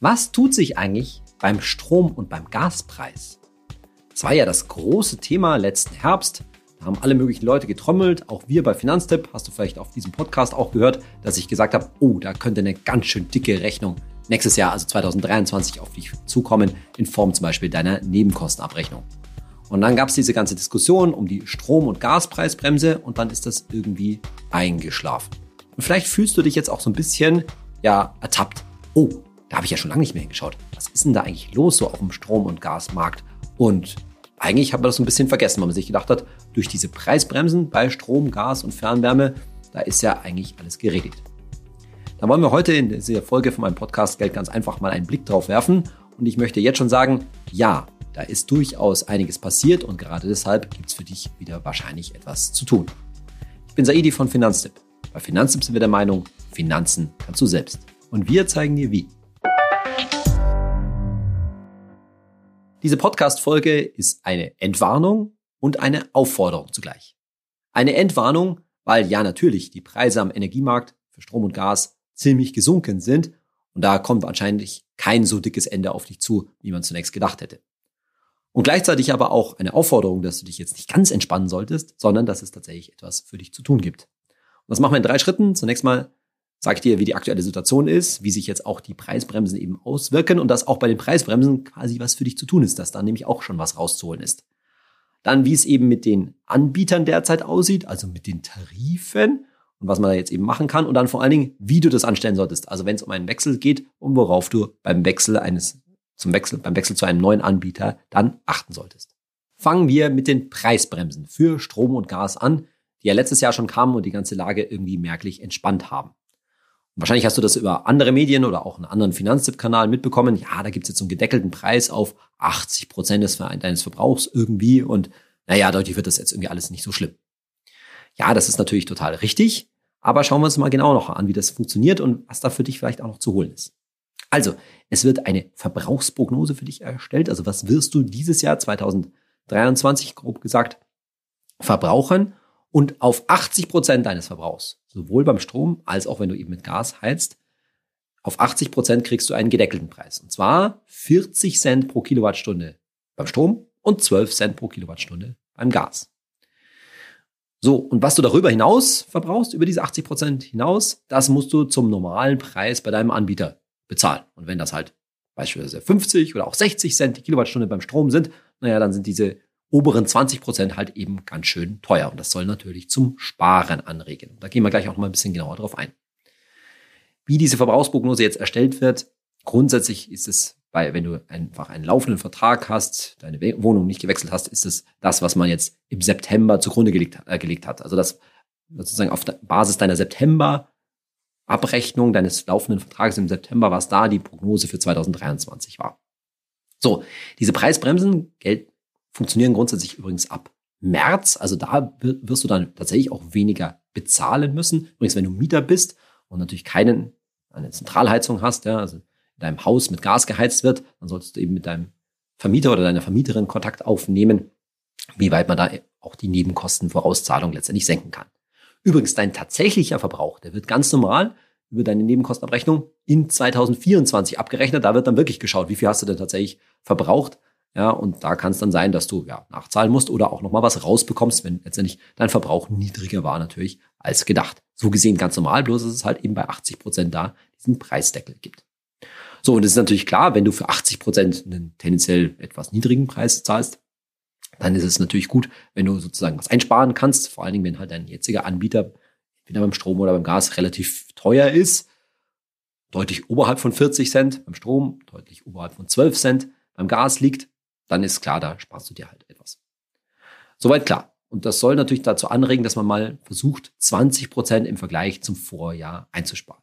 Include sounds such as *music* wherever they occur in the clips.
Was tut sich eigentlich beim Strom- und beim Gaspreis? Das war ja das große Thema letzten Herbst. Da haben alle möglichen Leute getrommelt. Auch wir bei Finanztipp, hast du vielleicht auf diesem Podcast auch gehört, dass ich gesagt habe, oh, da könnte eine ganz schön dicke Rechnung nächstes Jahr, also 2023, auf dich zukommen, in Form zum Beispiel deiner Nebenkostenabrechnung. Und dann gab es diese ganze Diskussion um die Strom- und Gaspreisbremse und dann ist das irgendwie eingeschlafen. Und vielleicht fühlst du dich jetzt auch so ein bisschen, ja, ertappt. Oh, da habe ich ja schon lange nicht mehr hingeschaut. Was ist denn da eigentlich los so auf dem Strom- und Gasmarkt? Und eigentlich hat man das so ein bisschen vergessen, weil man sich gedacht hat, durch diese Preisbremsen bei Strom, Gas und Fernwärme, da ist ja eigentlich alles geregelt. Da wollen wir heute in dieser Folge von meinem Podcast Geld ganz einfach mal einen Blick drauf werfen. Und ich möchte jetzt schon sagen, ja, da ist durchaus einiges passiert und gerade deshalb gibt es für dich wieder wahrscheinlich etwas zu tun. Ich bin Saidi von Finanztipp. Bei Finanztipp sind wir der Meinung, Finanzen kannst du selbst. Und wir zeigen dir wie. Diese Podcast-Folge ist eine Entwarnung und eine Aufforderung zugleich. Eine Entwarnung, weil ja natürlich die Preise am Energiemarkt für Strom und Gas ziemlich gesunken sind und da kommt wahrscheinlich kein so dickes Ende auf dich zu, wie man zunächst gedacht hätte. Und gleichzeitig aber auch eine Aufforderung, dass du dich jetzt nicht ganz entspannen solltest, sondern dass es tatsächlich etwas für dich zu tun gibt. Und das machen wir in drei Schritten. Zunächst mal ich dir, wie die aktuelle Situation ist, wie sich jetzt auch die Preisbremsen eben auswirken und dass auch bei den Preisbremsen quasi was für dich zu tun ist, dass da nämlich auch schon was rauszuholen ist. Dann, wie es eben mit den Anbietern derzeit aussieht, also mit den Tarifen und was man da jetzt eben machen kann und dann vor allen Dingen, wie du das anstellen solltest. Also wenn es um einen Wechsel geht und worauf du beim Wechsel eines zum Wechsel beim Wechsel zu einem neuen Anbieter dann achten solltest. Fangen wir mit den Preisbremsen für Strom und Gas an, die ja letztes Jahr schon kamen und die ganze Lage irgendwie merklich entspannt haben. Wahrscheinlich hast du das über andere Medien oder auch einen anderen Finanztipp-Kanal mitbekommen. Ja, da gibt's jetzt einen gedeckelten Preis auf 80 Prozent des deines Verbrauchs irgendwie und naja, deutlich wird das jetzt irgendwie alles nicht so schlimm. Ja, das ist natürlich total richtig, aber schauen wir uns mal genau noch an, wie das funktioniert und was da für dich vielleicht auch noch zu holen ist. Also, es wird eine Verbrauchsprognose für dich erstellt. Also, was wirst du dieses Jahr 2023, grob gesagt, verbrauchen? Und auf 80 Prozent deines Verbrauchs, sowohl beim Strom als auch wenn du eben mit Gas heizt, auf 80 Prozent kriegst du einen gedeckelten Preis. Und zwar 40 Cent pro Kilowattstunde beim Strom und 12 Cent pro Kilowattstunde beim Gas. So, und was du darüber hinaus verbrauchst, über diese 80 Prozent hinaus, das musst du zum normalen Preis bei deinem Anbieter bezahlen. Und wenn das halt beispielsweise 50 oder auch 60 Cent die Kilowattstunde beim Strom sind, naja, dann sind diese oberen 20 Prozent halt eben ganz schön teuer. Und das soll natürlich zum Sparen anregen. Da gehen wir gleich auch mal ein bisschen genauer drauf ein. Wie diese Verbrauchsprognose jetzt erstellt wird, grundsätzlich ist es bei, wenn du einfach einen laufenden Vertrag hast, deine Wohnung nicht gewechselt hast, ist es das, was man jetzt im September zugrunde gelegt, äh, gelegt hat. Also das sozusagen auf der Basis deiner September Abrechnung deines laufenden Vertrages im September, was da die Prognose für 2023 war. So, diese Preisbremsen Geld, funktionieren grundsätzlich übrigens ab März. Also da wirst du dann tatsächlich auch weniger bezahlen müssen. Übrigens, wenn du Mieter bist und natürlich keinen, eine Zentralheizung hast, ja, also in deinem Haus mit Gas geheizt wird, dann solltest du eben mit deinem Vermieter oder deiner Vermieterin Kontakt aufnehmen, wie weit man da auch die Nebenkostenvorauszahlung letztendlich senken kann. Übrigens, dein tatsächlicher Verbrauch, der wird ganz normal über deine Nebenkostenabrechnung in 2024 abgerechnet. Da wird dann wirklich geschaut, wie viel hast du denn tatsächlich verbraucht. Ja, und da kann es dann sein, dass du ja nachzahlen musst oder auch nochmal was rausbekommst, wenn letztendlich dein Verbrauch niedriger war natürlich als gedacht. So gesehen ganz normal, bloß ist es halt eben bei 80 Prozent da diesen Preisdeckel gibt. So, und es ist natürlich klar, wenn du für 80 Prozent einen tendenziell etwas niedrigen Preis zahlst, dann ist es natürlich gut, wenn du sozusagen was einsparen kannst, vor allen Dingen, wenn halt dein jetziger Anbieter, entweder beim Strom oder beim Gas, relativ teuer ist, deutlich oberhalb von 40 Cent, beim Strom deutlich oberhalb von 12 Cent, beim Gas liegt, dann ist klar, da sparst du dir halt etwas. Soweit klar. Und das soll natürlich dazu anregen, dass man mal versucht, 20 Prozent im Vergleich zum Vorjahr einzusparen.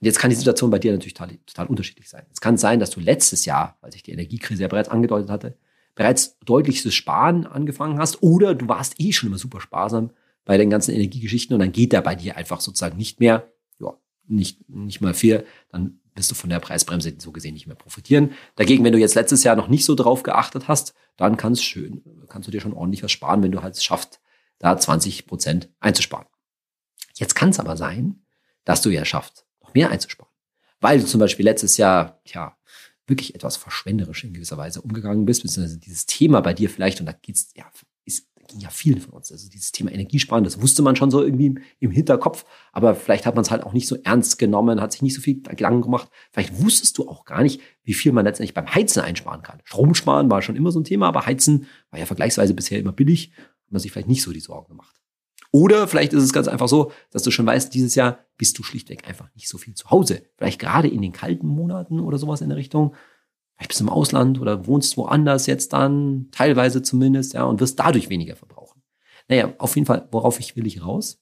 Und jetzt kann die Situation bei dir natürlich total, total unterschiedlich sein. Es kann sein, dass du letztes Jahr, weil sich die Energiekrise ja bereits angedeutet hatte, bereits deutliches Sparen angefangen hast oder du warst eh schon immer super sparsam bei den ganzen Energiegeschichten und dann geht da bei dir einfach sozusagen nicht mehr, ja, nicht, nicht mal viel, dann wirst du von der Preisbremse so gesehen nicht mehr profitieren. Dagegen, wenn du jetzt letztes Jahr noch nicht so drauf geachtet hast, dann kannst, schön, kannst du dir schon ordentlich was sparen, wenn du halt es schaffst, da 20 Prozent einzusparen. Jetzt kann es aber sein, dass du ja schaffst, noch mehr einzusparen. weil du zum Beispiel letztes Jahr, ja, wirklich etwas verschwenderisch in gewisser Weise umgegangen bist, beziehungsweise dieses Thema bei dir vielleicht, und da geht's, ja, ging ja vielen von uns. Also dieses Thema Energiesparen, das wusste man schon so irgendwie im Hinterkopf, aber vielleicht hat man es halt auch nicht so ernst genommen, hat sich nicht so viel Gedanken gemacht. Vielleicht wusstest du auch gar nicht, wie viel man letztendlich beim Heizen einsparen kann. Strom sparen war schon immer so ein Thema, aber Heizen war ja vergleichsweise bisher immer billig, hat man sich vielleicht nicht so die Sorgen gemacht. Oder vielleicht ist es ganz einfach so, dass du schon weißt, dieses Jahr bist du schlichtweg einfach nicht so viel zu Hause. Vielleicht gerade in den kalten Monaten oder sowas in der Richtung. Vielleicht bist du im Ausland oder wohnst woanders jetzt dann, teilweise zumindest, ja, und wirst dadurch weniger verbrauchen. Naja, auf jeden Fall, worauf ich will ich raus?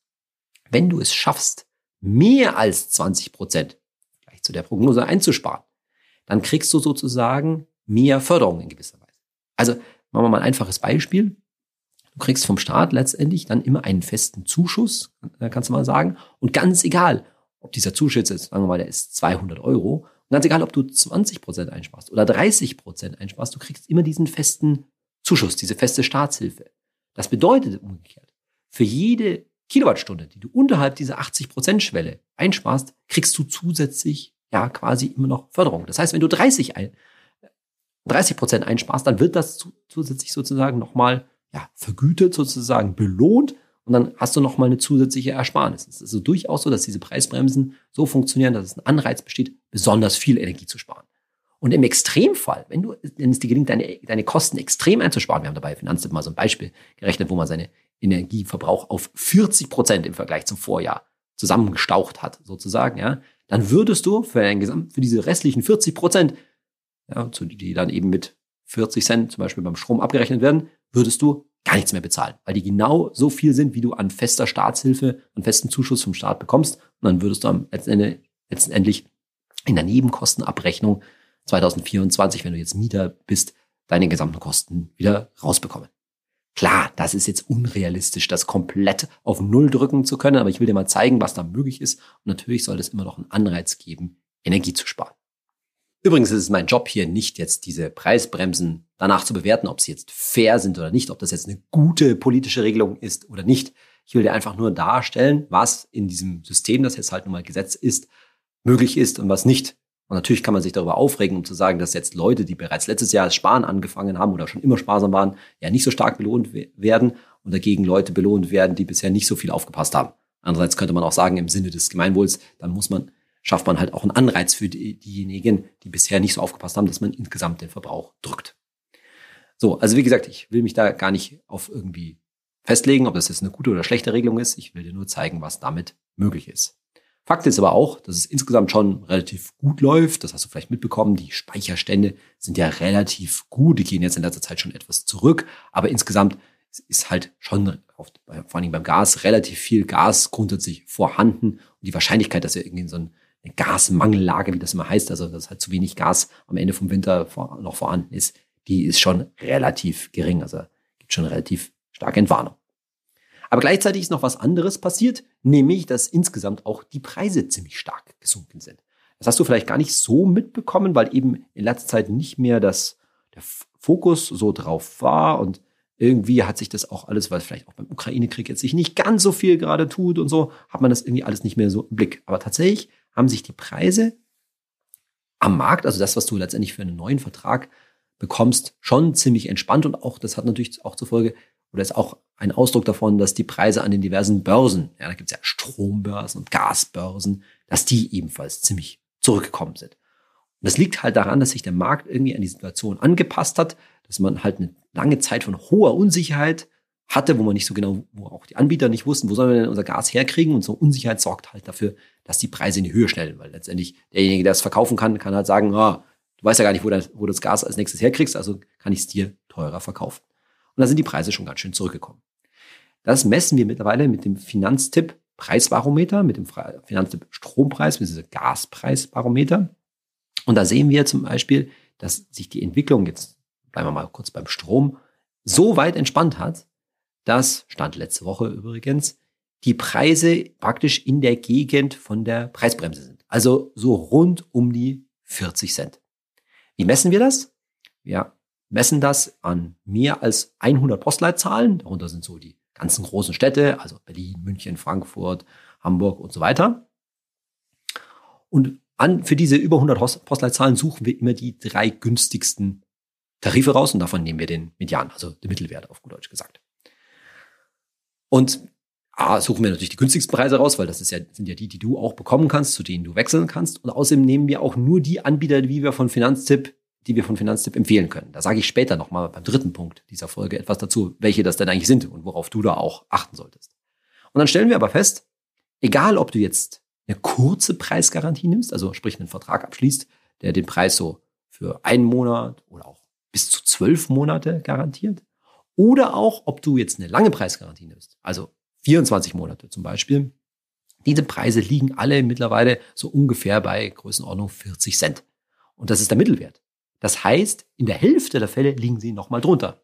Wenn du es schaffst, mehr als 20 Prozent, vielleicht zu der Prognose einzusparen, dann kriegst du sozusagen mehr Förderung in gewisser Weise. Also, machen wir mal ein einfaches Beispiel. Du kriegst vom Staat letztendlich dann immer einen festen Zuschuss, äh, kannst du mal sagen. Und ganz egal, ob dieser Zuschuss jetzt, sagen wir mal, der ist 200 Euro. Ganz egal, ob du 20 Prozent einsparst oder 30 Prozent einsparst, du kriegst immer diesen festen Zuschuss, diese feste Staatshilfe. Das bedeutet umgekehrt, für jede Kilowattstunde, die du unterhalb dieser 80 Prozent Schwelle einsparst, kriegst du zusätzlich ja quasi immer noch Förderung. Das heißt, wenn du 30 ein, 30 Prozent einsparst, dann wird das zusätzlich sozusagen nochmal ja, vergütet, sozusagen belohnt und dann hast du nochmal eine zusätzliche Ersparnis. Es ist also durchaus so, dass diese Preisbremsen so funktionieren, dass es ein Anreiz besteht, besonders viel Energie zu sparen. Und im Extremfall, wenn du, wenn es dir gelingt, deine, deine Kosten extrem einzusparen, wir haben dabei Finanztipp mal so ein Beispiel gerechnet, wo man seine Energieverbrauch auf 40 Prozent im Vergleich zum Vorjahr zusammengestaucht hat, sozusagen, ja, dann würdest du für, ein Gesamt, für diese restlichen 40 Prozent, ja, die dann eben mit 40 Cent zum Beispiel beim Strom abgerechnet werden, würdest du gar nichts mehr bezahlen, weil die genau so viel sind, wie du an fester Staatshilfe, an festen Zuschuss vom Staat bekommst. Und dann würdest du am letzten letztendlich in der Nebenkostenabrechnung 2024, wenn du jetzt Mieter bist, deine gesamten Kosten wieder rausbekommen. Klar, das ist jetzt unrealistisch, das komplett auf Null drücken zu können, aber ich will dir mal zeigen, was da möglich ist. Und natürlich soll es immer noch einen Anreiz geben, Energie zu sparen. Übrigens ist es mein Job hier nicht jetzt diese Preisbremsen danach zu bewerten, ob sie jetzt fair sind oder nicht, ob das jetzt eine gute politische Regelung ist oder nicht. Ich will dir einfach nur darstellen, was in diesem System, das jetzt halt nun mal Gesetz ist, möglich ist und was nicht. Und natürlich kann man sich darüber aufregen, um zu sagen, dass jetzt Leute, die bereits letztes Jahr das Sparen angefangen haben oder schon immer sparsam waren, ja nicht so stark belohnt werden und dagegen Leute belohnt werden, die bisher nicht so viel aufgepasst haben. Andererseits könnte man auch sagen, im Sinne des Gemeinwohls, dann muss man schafft man halt auch einen Anreiz für die, diejenigen, die bisher nicht so aufgepasst haben, dass man insgesamt den Verbrauch drückt. So, also wie gesagt, ich will mich da gar nicht auf irgendwie festlegen, ob das jetzt eine gute oder schlechte Regelung ist. Ich will dir nur zeigen, was damit möglich ist. Fakt ist aber auch, dass es insgesamt schon relativ gut läuft. Das hast du vielleicht mitbekommen. Die Speicherstände sind ja relativ gut. Die gehen jetzt in letzter Zeit schon etwas zurück. Aber insgesamt ist halt schon, vor allem beim Gas, relativ viel Gas grundsätzlich vorhanden. Und die Wahrscheinlichkeit, dass wir irgendwie in so ein eine Gasmangellage, wie das immer heißt, also dass halt zu wenig Gas am Ende vom Winter vor, noch vorhanden ist, die ist schon relativ gering. Also gibt schon relativ starke Entwarnung. Aber gleichzeitig ist noch was anderes passiert, nämlich, dass insgesamt auch die Preise ziemlich stark gesunken sind. Das hast du vielleicht gar nicht so mitbekommen, weil eben in letzter Zeit nicht mehr das, der Fokus so drauf war und irgendwie hat sich das auch alles, weil vielleicht auch beim Ukraine-Krieg jetzt sich nicht ganz so viel gerade tut und so, hat man das irgendwie alles nicht mehr so im Blick. Aber tatsächlich haben sich die Preise am Markt, also das, was du letztendlich für einen neuen Vertrag bekommst, schon ziemlich entspannt und auch, das hat natürlich auch zur Folge, oder ist auch ein Ausdruck davon, dass die Preise an den diversen Börsen, ja, da gibt es ja Strombörsen und Gasbörsen, dass die ebenfalls ziemlich zurückgekommen sind. Und das liegt halt daran, dass sich der Markt irgendwie an die Situation angepasst hat, dass man halt eine lange Zeit von hoher Unsicherheit hatte, wo man nicht so genau, wo auch die Anbieter nicht wussten, wo sollen wir denn unser Gas herkriegen und so Unsicherheit sorgt halt dafür, dass die Preise in die Höhe schnellen, weil letztendlich derjenige, der es verkaufen kann, kann halt sagen, ah, du weißt ja gar nicht, wo, das, wo du das Gas als nächstes herkriegst, also kann ich es dir teurer verkaufen. Und da sind die Preise schon ganz schön zurückgekommen. Das messen wir mittlerweile mit dem Finanztipp Preisbarometer, mit dem Finanztipp Strompreis, mit diesem Gaspreisbarometer. Und da sehen wir zum Beispiel, dass sich die Entwicklung, jetzt bleiben wir mal kurz beim Strom, so weit entspannt hat, dass, stand letzte Woche übrigens, die Preise praktisch in der Gegend von der Preisbremse sind. Also so rund um die 40 Cent. Wie messen wir das? Wir messen das an mehr als 100 Postleitzahlen. Darunter sind so die ganzen großen Städte, also Berlin, München, Frankfurt, Hamburg und so weiter. Und an, für diese über 100 Postleitzahlen suchen wir immer die drei günstigsten Tarife raus und davon nehmen wir den Median, also den Mittelwert auf gut Deutsch gesagt. Und A, suchen wir natürlich die günstigsten Preise raus, weil das ist ja, sind ja die, die du auch bekommen kannst, zu denen du wechseln kannst. Und außerdem nehmen wir auch nur die Anbieter, wie wir von Finanztipp, die wir von Finanztipp empfehlen können. Da sage ich später nochmal beim dritten Punkt dieser Folge etwas dazu, welche das denn eigentlich sind und worauf du da auch achten solltest. Und dann stellen wir aber fest, egal ob du jetzt eine kurze Preisgarantie nimmst, also sprich einen Vertrag abschließt, der den Preis so für einen Monat oder auch bis zu zwölf Monate garantiert, oder auch ob du jetzt eine lange Preisgarantie nimmst, also 24 Monate zum Beispiel. Diese Preise liegen alle mittlerweile so ungefähr bei Größenordnung 40 Cent. Und das ist der Mittelwert. Das heißt, in der Hälfte der Fälle liegen sie nochmal drunter.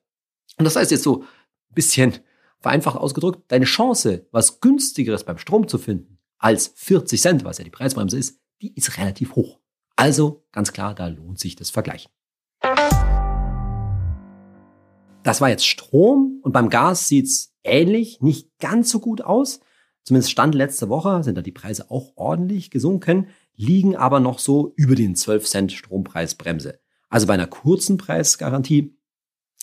Und das heißt jetzt so ein bisschen vereinfacht ausgedrückt, deine Chance, was günstigeres beim Strom zu finden als 40 Cent, was ja die Preisbremse ist, die ist relativ hoch. Also ganz klar, da lohnt sich das Vergleichen. Das war jetzt Strom und beim Gas sieht's ähnlich, nicht ganz so gut aus. Zumindest Stand letzte Woche sind da die Preise auch ordentlich gesunken, liegen aber noch so über den 12 Cent Strompreisbremse. Also bei einer kurzen Preisgarantie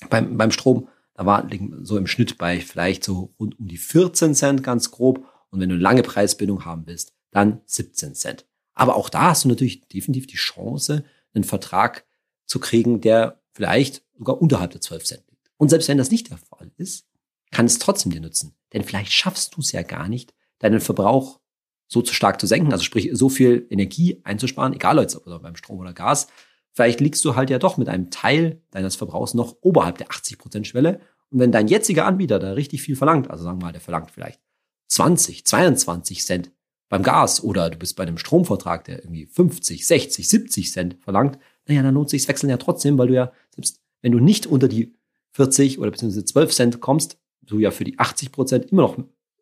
beim, beim Strom da war so im Schnitt bei vielleicht so rund um die 14 Cent ganz grob. Und wenn du eine lange Preisbindung haben willst, dann 17 Cent. Aber auch da hast du natürlich definitiv die Chance, einen Vertrag zu kriegen, der vielleicht sogar unterhalb der 12 Cent. Und selbst wenn das nicht der Fall ist, kann es trotzdem dir nützen. Denn vielleicht schaffst du es ja gar nicht, deinen Verbrauch so zu stark zu senken, also sprich so viel Energie einzusparen, egal ob beim Strom oder Gas, Vielleicht liegst du halt ja doch mit einem Teil deines Verbrauchs noch oberhalb der 80% Schwelle. Und wenn dein jetziger Anbieter da richtig viel verlangt, also sagen wir mal, der verlangt vielleicht 20, 22 Cent beim Gas oder du bist bei einem Stromvertrag, der irgendwie 50, 60, 70 Cent verlangt, naja, dann lohnt sich das Wechseln ja trotzdem, weil du ja, selbst wenn du nicht unter die 40 oder beziehungsweise 12 Cent kommst, du ja für die 80 Prozent immer noch,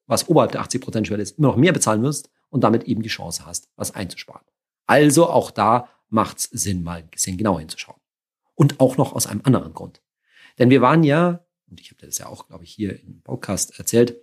was oberhalb der 80 Prozent Schwelle ist, immer noch mehr bezahlen wirst und damit eben die Chance hast, was einzusparen. Also auch da macht es Sinn, mal ein bisschen genauer hinzuschauen. Und auch noch aus einem anderen Grund. Denn wir waren ja, und ich habe das ja auch, glaube ich, hier im Podcast erzählt,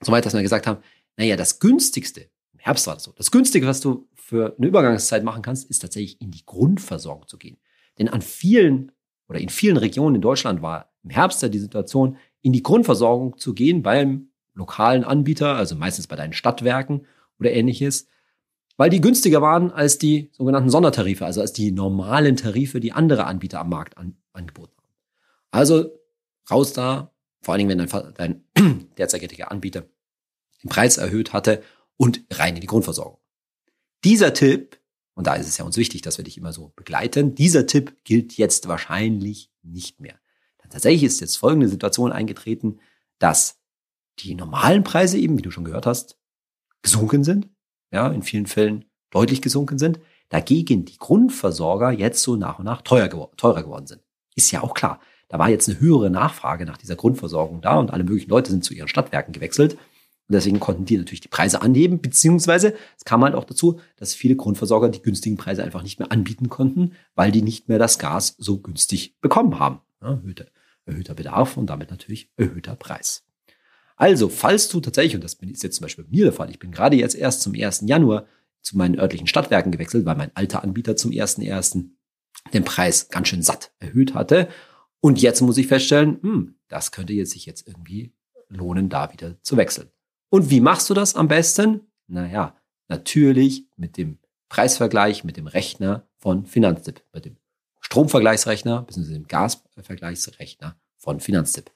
soweit, dass wir gesagt haben, naja, das günstigste, im Herbst war das so, das günstige, was du für eine Übergangszeit machen kannst, ist tatsächlich in die Grundversorgung zu gehen. Denn an vielen oder in vielen Regionen in Deutschland war im Herbst ja die Situation, in die Grundversorgung zu gehen beim lokalen Anbieter, also meistens bei deinen Stadtwerken oder ähnliches, weil die günstiger waren als die sogenannten Sondertarife, also als die normalen Tarife, die andere Anbieter am Markt an, angeboten haben. Also raus da, vor allen Dingen, wenn dein, dein *clears throat* derzeitiger Anbieter den Preis erhöht hatte und rein in die Grundversorgung. Dieser Tipp, und da ist es ja uns wichtig, dass wir dich immer so begleiten, dieser Tipp gilt jetzt wahrscheinlich nicht mehr. Tatsächlich ist jetzt folgende Situation eingetreten, dass die normalen Preise eben, wie du schon gehört hast, gesunken sind ja, in vielen Fällen deutlich gesunken sind. Dagegen die Grundversorger jetzt so nach und nach teuer gewor teurer geworden sind. Ist ja auch klar. Da war jetzt eine höhere Nachfrage nach dieser Grundversorgung da und alle möglichen Leute sind zu ihren Stadtwerken gewechselt. Und deswegen konnten die natürlich die Preise anheben, beziehungsweise es kam halt auch dazu, dass viele Grundversorger die günstigen Preise einfach nicht mehr anbieten konnten, weil die nicht mehr das Gas so günstig bekommen haben. Ja, erhöhter Bedarf und damit natürlich erhöhter Preis. Also, falls du tatsächlich, und das ist jetzt zum Beispiel bei mir der Fall, ich bin gerade jetzt erst zum 1. Januar zu meinen örtlichen Stadtwerken gewechselt, weil mein alter Anbieter zum 1.1. den Preis ganz schön satt erhöht hatte. Und jetzt muss ich feststellen, hm, das könnte jetzt sich jetzt irgendwie lohnen, da wieder zu wechseln. Und wie machst du das am besten? Naja, natürlich mit dem Preisvergleich, mit dem Rechner von Finanztipp, mit dem Stromvergleichsrechner bzw. dem Gasvergleichsrechner von Finanztipp.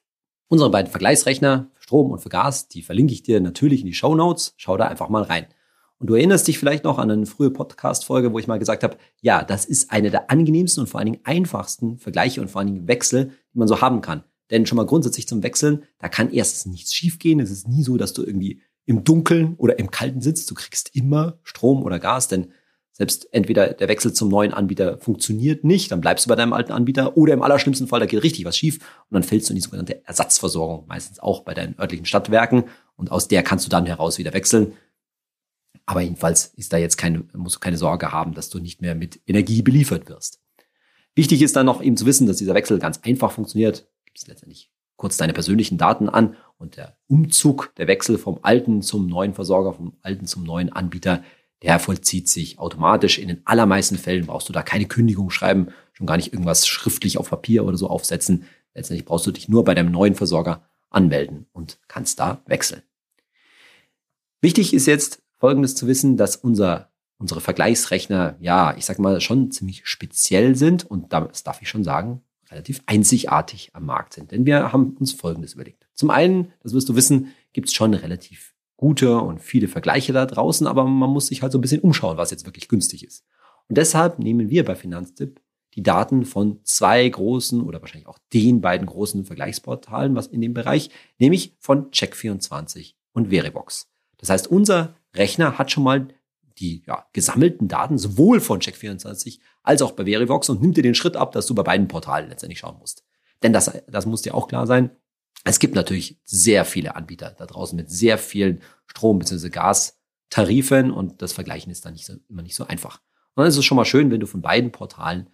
Unsere beiden Vergleichsrechner für Strom und für Gas, die verlinke ich dir natürlich in die Show Notes. Schau da einfach mal rein. Und du erinnerst dich vielleicht noch an eine frühe Podcast-Folge, wo ich mal gesagt habe, ja, das ist eine der angenehmsten und vor allen Dingen einfachsten Vergleiche und vor allen Dingen Wechsel, die man so haben kann. Denn schon mal grundsätzlich zum Wechseln, da kann erstens nichts schiefgehen. Es ist nie so, dass du irgendwie im Dunkeln oder im Kalten sitzt. Du kriegst immer Strom oder Gas, denn selbst entweder der Wechsel zum neuen Anbieter funktioniert nicht, dann bleibst du bei deinem alten Anbieter, oder im allerschlimmsten Fall, da geht richtig was schief und dann fällst du in die sogenannte Ersatzversorgung, meistens auch bei deinen örtlichen Stadtwerken und aus der kannst du dann heraus wieder wechseln. Aber jedenfalls ist da jetzt keine, musst du keine Sorge haben, dass du nicht mehr mit Energie beliefert wirst. Wichtig ist dann noch eben zu wissen, dass dieser Wechsel ganz einfach funktioniert. Gibst letztendlich kurz deine persönlichen Daten an und der Umzug, der Wechsel vom alten zum neuen Versorger, vom alten zum neuen Anbieter, der vollzieht sich automatisch. In den allermeisten Fällen brauchst du da keine Kündigung schreiben, schon gar nicht irgendwas schriftlich auf Papier oder so aufsetzen. Letztendlich brauchst du dich nur bei deinem neuen Versorger anmelden und kannst da wechseln. Wichtig ist jetzt Folgendes zu wissen, dass unser, unsere Vergleichsrechner, ja, ich sag mal, schon ziemlich speziell sind und das darf ich schon sagen, relativ einzigartig am Markt sind. Denn wir haben uns Folgendes überlegt. Zum einen, das wirst du wissen, gibt es schon relativ gute und viele Vergleiche da draußen, aber man muss sich halt so ein bisschen umschauen, was jetzt wirklich günstig ist. Und deshalb nehmen wir bei Finanztipp die Daten von zwei großen oder wahrscheinlich auch den beiden großen Vergleichsportalen, was in dem Bereich, nämlich von Check24 und Veribox. Das heißt, unser Rechner hat schon mal die ja, gesammelten Daten sowohl von Check24 als auch bei Verivox und nimmt dir den Schritt ab, dass du bei beiden Portalen letztendlich schauen musst. Denn das, das muss dir auch klar sein. Es gibt natürlich sehr viele Anbieter da draußen mit sehr vielen Strom- bzw. Gastarifen und das Vergleichen ist dann nicht so, immer nicht so einfach. Und dann ist es schon mal schön, wenn du von beiden Portalen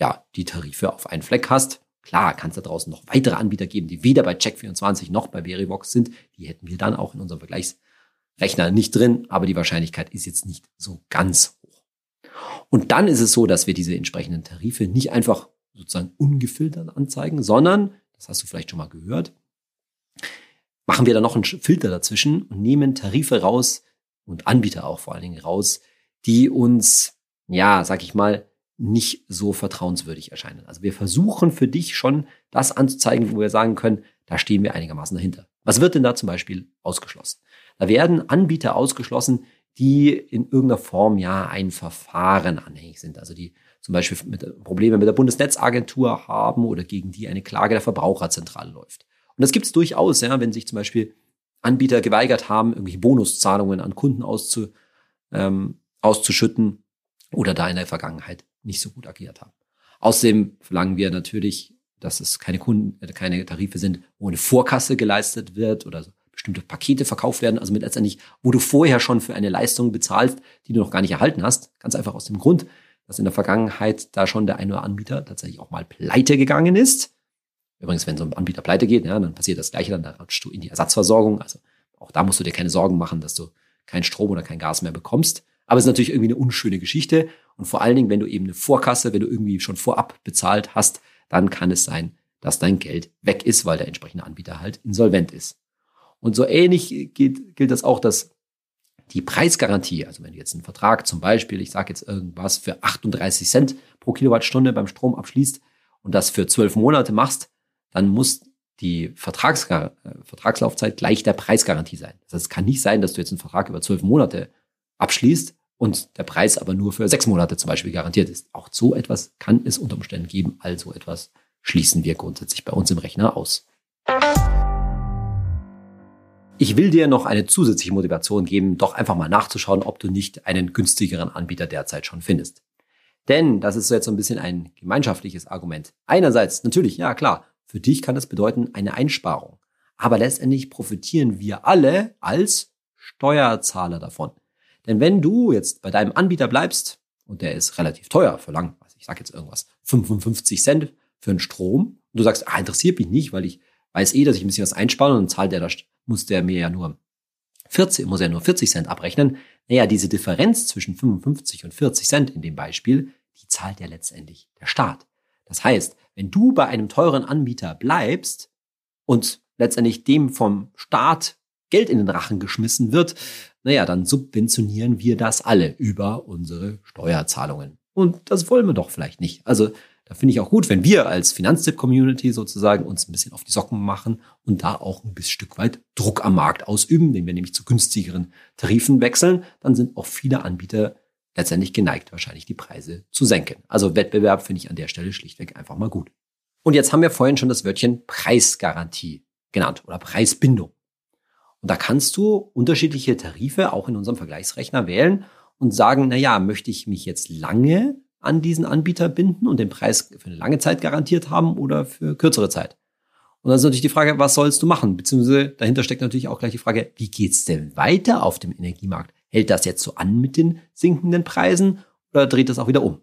ja die Tarife auf einen Fleck hast. Klar, kann es da draußen noch weitere Anbieter geben, die weder bei Check24 noch bei Verivox sind. Die hätten wir dann auch in unserem Vergleichsrechner nicht drin, aber die Wahrscheinlichkeit ist jetzt nicht so ganz hoch. Und dann ist es so, dass wir diese entsprechenden Tarife nicht einfach sozusagen ungefiltert anzeigen, sondern, das hast du vielleicht schon mal gehört, machen wir da noch einen Filter dazwischen und nehmen Tarife raus und Anbieter auch vor allen Dingen raus, die uns, ja, sag ich mal, nicht so vertrauenswürdig erscheinen. Also wir versuchen für dich schon das anzuzeigen, wo wir sagen können, da stehen wir einigermaßen dahinter. Was wird denn da zum Beispiel ausgeschlossen? Da werden Anbieter ausgeschlossen, die in irgendeiner Form ja ein Verfahren anhängig sind. Also die zum Beispiel mit, Probleme mit der Bundesnetzagentur haben oder gegen die eine Klage der Verbraucherzentrale läuft. Und das gibt es durchaus, ja, wenn sich zum Beispiel Anbieter geweigert haben, irgendwelche Bonuszahlungen an Kunden auszu, ähm, auszuschütten oder da in der Vergangenheit nicht so gut agiert haben. Außerdem verlangen wir natürlich, dass es keine Kunden, äh, keine Tarife sind, wo eine Vorkasse geleistet wird oder so bestimmte Pakete verkauft werden, also mit letztendlich, wo du vorher schon für eine Leistung bezahlst, die du noch gar nicht erhalten hast. Ganz einfach aus dem Grund, dass in der Vergangenheit da schon der eine oder Anbieter tatsächlich auch mal pleite gegangen ist Übrigens, wenn so ein Anbieter pleite geht, ja, dann passiert das Gleiche, dann da rutschst du in die Ersatzversorgung. Also auch da musst du dir keine Sorgen machen, dass du keinen Strom oder kein Gas mehr bekommst. Aber es ist natürlich irgendwie eine unschöne Geschichte. Und vor allen Dingen, wenn du eben eine Vorkasse, wenn du irgendwie schon vorab bezahlt hast, dann kann es sein, dass dein Geld weg ist, weil der entsprechende Anbieter halt insolvent ist. Und so ähnlich gilt, gilt das auch, dass die Preisgarantie, also wenn du jetzt einen Vertrag zum Beispiel, ich sage jetzt irgendwas, für 38 Cent pro Kilowattstunde beim Strom abschließt und das für zwölf Monate machst, dann muss die Vertrags äh, Vertragslaufzeit gleich der Preisgarantie sein. Das heißt, es kann nicht sein, dass du jetzt einen Vertrag über zwölf Monate abschließt und der Preis aber nur für sechs Monate zum Beispiel garantiert ist. Auch so etwas kann es unter Umständen geben. Also etwas schließen wir grundsätzlich bei uns im Rechner aus. Ich will dir noch eine zusätzliche Motivation geben, doch einfach mal nachzuschauen, ob du nicht einen günstigeren Anbieter derzeit schon findest. Denn das ist jetzt so ein bisschen ein gemeinschaftliches Argument. Einerseits natürlich, ja klar, für dich kann das bedeuten eine Einsparung. Aber letztendlich profitieren wir alle als Steuerzahler davon. Denn wenn du jetzt bei deinem Anbieter bleibst, und der ist relativ teuer, für lang, ich sage jetzt irgendwas, 55 Cent für einen Strom, und du sagst, ah, interessiert mich nicht, weil ich weiß eh, dass ich ein bisschen was einspare und dann zahlt der, muss der mir ja nur 40, muss er nur 40 Cent abrechnen. Naja, diese Differenz zwischen 55 und 40 Cent in dem Beispiel, die zahlt ja letztendlich der Staat. Das heißt, wenn du bei einem teuren Anbieter bleibst und letztendlich dem vom Staat Geld in den Rachen geschmissen wird, naja, dann subventionieren wir das alle über unsere Steuerzahlungen. Und das wollen wir doch vielleicht nicht. Also da finde ich auch gut, wenn wir als Finanztipp-Community sozusagen uns ein bisschen auf die Socken machen und da auch ein bisschen Stück weit Druck am Markt ausüben, den wir nämlich zu günstigeren Tarifen wechseln, dann sind auch viele Anbieter letztendlich geneigt, wahrscheinlich die Preise zu senken. Also Wettbewerb finde ich an der Stelle schlichtweg einfach mal gut. Und jetzt haben wir vorhin schon das Wörtchen Preisgarantie genannt oder Preisbindung. Und da kannst du unterschiedliche Tarife auch in unserem Vergleichsrechner wählen und sagen, na ja, möchte ich mich jetzt lange an diesen Anbieter binden und den Preis für eine lange Zeit garantiert haben oder für kürzere Zeit? Und dann ist natürlich die Frage, was sollst du machen? Beziehungsweise dahinter steckt natürlich auch gleich die Frage, wie geht's denn weiter auf dem Energiemarkt? Hält das jetzt so an mit den sinkenden Preisen oder dreht das auch wieder um?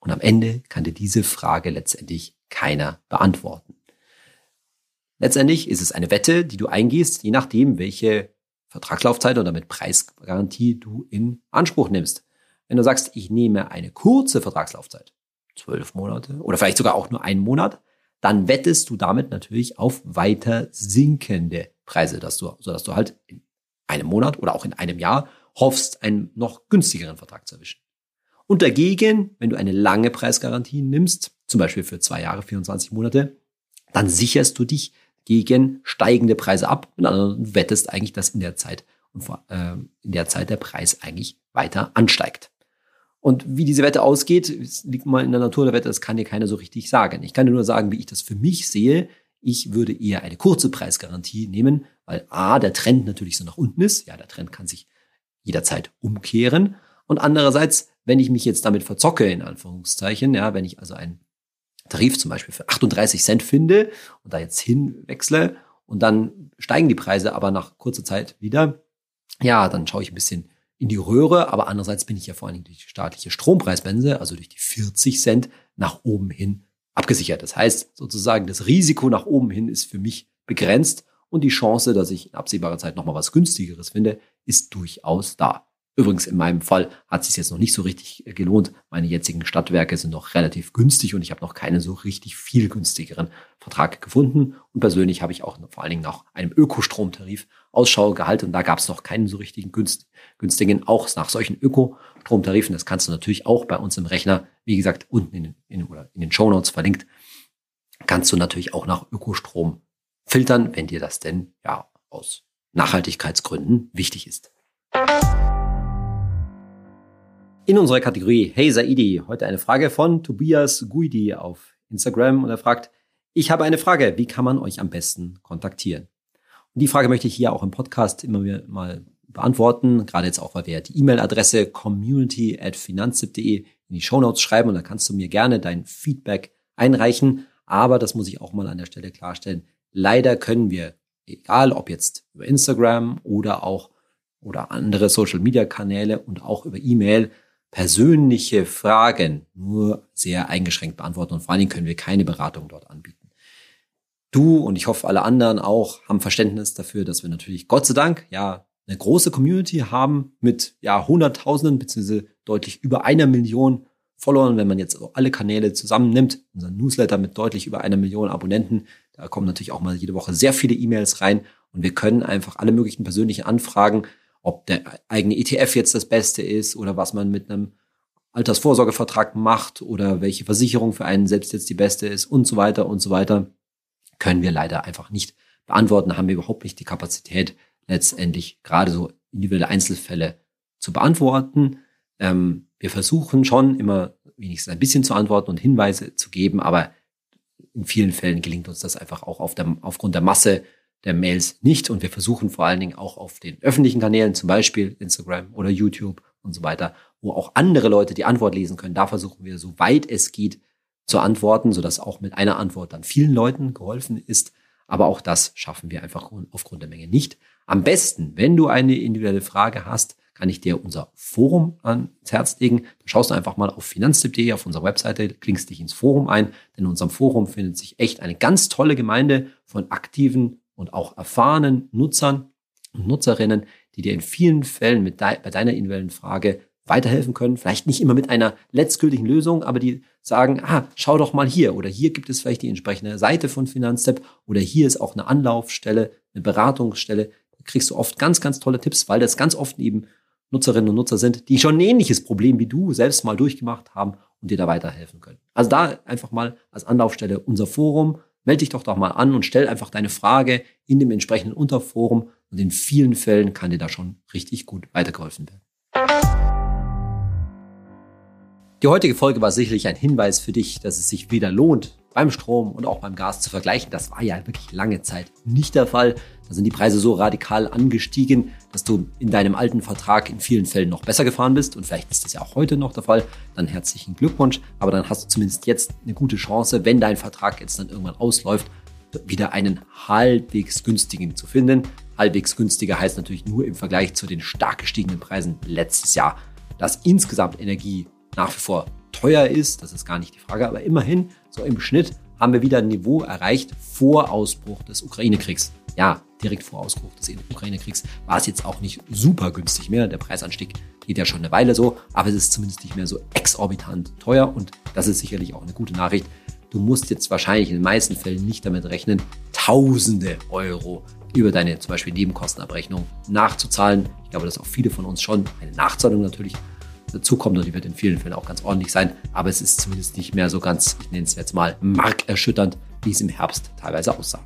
Und am Ende kann dir diese Frage letztendlich keiner beantworten. Letztendlich ist es eine Wette, die du eingehst, je nachdem, welche Vertragslaufzeit oder mit Preisgarantie du in Anspruch nimmst. Wenn du sagst, ich nehme eine kurze Vertragslaufzeit, zwölf Monate oder vielleicht sogar auch nur einen Monat, dann wettest du damit natürlich auf weiter sinkende Preise, dass du, sodass du halt in einem Monat oder auch in einem Jahr hoffst, einen noch günstigeren Vertrag zu erwischen. Und dagegen, wenn du eine lange Preisgarantie nimmst, zum Beispiel für zwei Jahre, 24 Monate, dann sicherst du dich gegen steigende Preise ab und wettest eigentlich, dass in der Zeit und äh, in der Zeit der Preis eigentlich weiter ansteigt. Und wie diese Wette ausgeht, liegt mal in der Natur der Wette, das kann dir keiner so richtig sagen. Ich kann dir nur sagen, wie ich das für mich sehe. Ich würde eher eine kurze Preisgarantie nehmen, weil A, der Trend natürlich so nach unten ist. Ja, der Trend kann sich jederzeit umkehren. Und andererseits, wenn ich mich jetzt damit verzocke, in Anführungszeichen, ja, wenn ich also einen Tarif zum Beispiel für 38 Cent finde und da jetzt hinwechsle und dann steigen die Preise aber nach kurzer Zeit wieder, ja, dann schaue ich ein bisschen in die Röhre, aber andererseits bin ich ja vor allen Dingen durch die staatliche Strompreisbremse, also durch die 40 Cent nach oben hin abgesichert. Das heißt sozusagen, das Risiko nach oben hin ist für mich begrenzt und die Chance, dass ich in absehbarer Zeit nochmal was günstigeres finde, ist durchaus da. Übrigens, in meinem Fall hat es sich jetzt noch nicht so richtig gelohnt. Meine jetzigen Stadtwerke sind noch relativ günstig und ich habe noch keinen so richtig viel günstigeren Vertrag gefunden. Und persönlich habe ich auch vor allen Dingen nach einem Ökostromtarif Ausschau gehalten und da gab es noch keinen so richtigen günstigen. Auch nach solchen Ökostromtarifen, das kannst du natürlich auch bei uns im Rechner, wie gesagt, unten in in, oder in den Show Notes verlinkt, kannst du natürlich auch nach Ökostrom filtern, wenn dir das denn ja aus Nachhaltigkeitsgründen wichtig ist. In unserer Kategorie Hey Saidi, heute eine Frage von Tobias Guidi auf Instagram und er fragt, ich habe eine Frage, wie kann man euch am besten kontaktieren? Und die Frage möchte ich hier auch im Podcast immer mal beantworten, gerade jetzt auch, weil wir die E-Mail-Adresse community at finanztipp.de in die Shownotes schreiben und da kannst du mir gerne dein Feedback einreichen. Aber das muss ich auch mal an der Stelle klarstellen. Leider können wir, egal ob jetzt über Instagram oder auch oder andere Social Media Kanäle und auch über E-Mail, persönliche Fragen nur sehr eingeschränkt beantworten und vor allen Dingen können wir keine Beratung dort anbieten. Du und ich hoffe alle anderen auch haben Verständnis dafür, dass wir natürlich Gott sei Dank ja eine große Community haben mit ja Hunderttausenden beziehungsweise deutlich über einer Million Followern, wenn man jetzt alle Kanäle zusammennimmt, unser Newsletter mit deutlich über einer Million Abonnenten, da kommen natürlich auch mal jede Woche sehr viele E-Mails rein und wir können einfach alle möglichen persönlichen Anfragen ob der eigene ETF jetzt das Beste ist oder was man mit einem Altersvorsorgevertrag macht oder welche Versicherung für einen selbst jetzt die beste ist und so weiter und so weiter, können wir leider einfach nicht beantworten, haben wir überhaupt nicht die Kapazität, letztendlich gerade so individuelle Einzelfälle zu beantworten. Ähm, wir versuchen schon immer wenigstens ein bisschen zu antworten und Hinweise zu geben, aber in vielen Fällen gelingt uns das einfach auch auf der, aufgrund der Masse der Mails nicht. Und wir versuchen vor allen Dingen auch auf den öffentlichen Kanälen, zum Beispiel Instagram oder YouTube und so weiter, wo auch andere Leute die Antwort lesen können. Da versuchen wir, so weit es geht, zu antworten, sodass auch mit einer Antwort dann vielen Leuten geholfen ist. Aber auch das schaffen wir einfach aufgrund der Menge nicht. Am besten, wenn du eine individuelle Frage hast, kann ich dir unser Forum ans Herz legen. Da schaust du einfach mal auf finanztipp.de auf unserer Webseite, klingst dich ins Forum ein, denn in unserem Forum findet sich echt eine ganz tolle Gemeinde von aktiven und auch erfahrenen Nutzern und Nutzerinnen, die dir in vielen Fällen mit de bei deiner individuellen Frage weiterhelfen können. Vielleicht nicht immer mit einer letztgültigen Lösung, aber die sagen, ah, schau doch mal hier oder hier gibt es vielleicht die entsprechende Seite von Finanzstep oder hier ist auch eine Anlaufstelle, eine Beratungsstelle. Da kriegst du oft ganz, ganz tolle Tipps, weil das ganz oft eben Nutzerinnen und Nutzer sind, die schon ein ähnliches Problem wie du selbst mal durchgemacht haben und dir da weiterhelfen können. Also da einfach mal als Anlaufstelle unser Forum, melde dich doch doch mal an und stell einfach deine Frage in dem entsprechenden Unterforum und in vielen Fällen kann dir da schon richtig gut weitergeholfen werden. Die heutige Folge war sicherlich ein Hinweis für dich, dass es sich wieder lohnt, beim Strom und auch beim Gas zu vergleichen. Das war ja wirklich lange Zeit nicht der Fall. Da sind die Preise so radikal angestiegen, dass du in deinem alten Vertrag in vielen Fällen noch besser gefahren bist. Und vielleicht ist das ja auch heute noch der Fall. Dann herzlichen Glückwunsch. Aber dann hast du zumindest jetzt eine gute Chance, wenn dein Vertrag jetzt dann irgendwann ausläuft, wieder einen halbwegs günstigen zu finden. Halbwegs günstiger heißt natürlich nur im Vergleich zu den stark gestiegenen Preisen letztes Jahr, dass insgesamt Energie nach wie vor teuer ist. Das ist gar nicht die Frage. Aber immerhin so im Schnitt haben wir wieder ein Niveau erreicht vor Ausbruch des Ukraine-Kriegs. Ja, direkt vor Ausbruch des Ukraine-Kriegs war es jetzt auch nicht super günstig mehr. Der Preisanstieg geht ja schon eine Weile so, aber es ist zumindest nicht mehr so exorbitant teuer und das ist sicherlich auch eine gute Nachricht. Du musst jetzt wahrscheinlich in den meisten Fällen nicht damit rechnen, Tausende Euro über deine zum Beispiel Nebenkostenabrechnung nachzuzahlen. Ich glaube, dass auch viele von uns schon eine Nachzahlung natürlich dazu kommt und die wird in vielen Fällen auch ganz ordentlich sein. Aber es ist zumindest nicht mehr so ganz, ich nenne es jetzt mal, markerschütternd, wie es im Herbst teilweise aussah.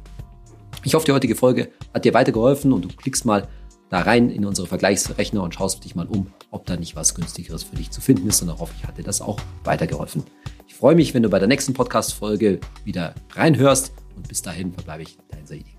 Ich hoffe, die heutige Folge hat dir weitergeholfen und du klickst mal da rein in unsere Vergleichsrechner und schaust dich mal um, ob da nicht was günstigeres für dich zu finden ist. Und dann hoffe ich, dir das auch weitergeholfen. Ich freue mich, wenn du bei der nächsten Podcast-Folge wieder reinhörst und bis dahin verbleibe ich dein Saidi.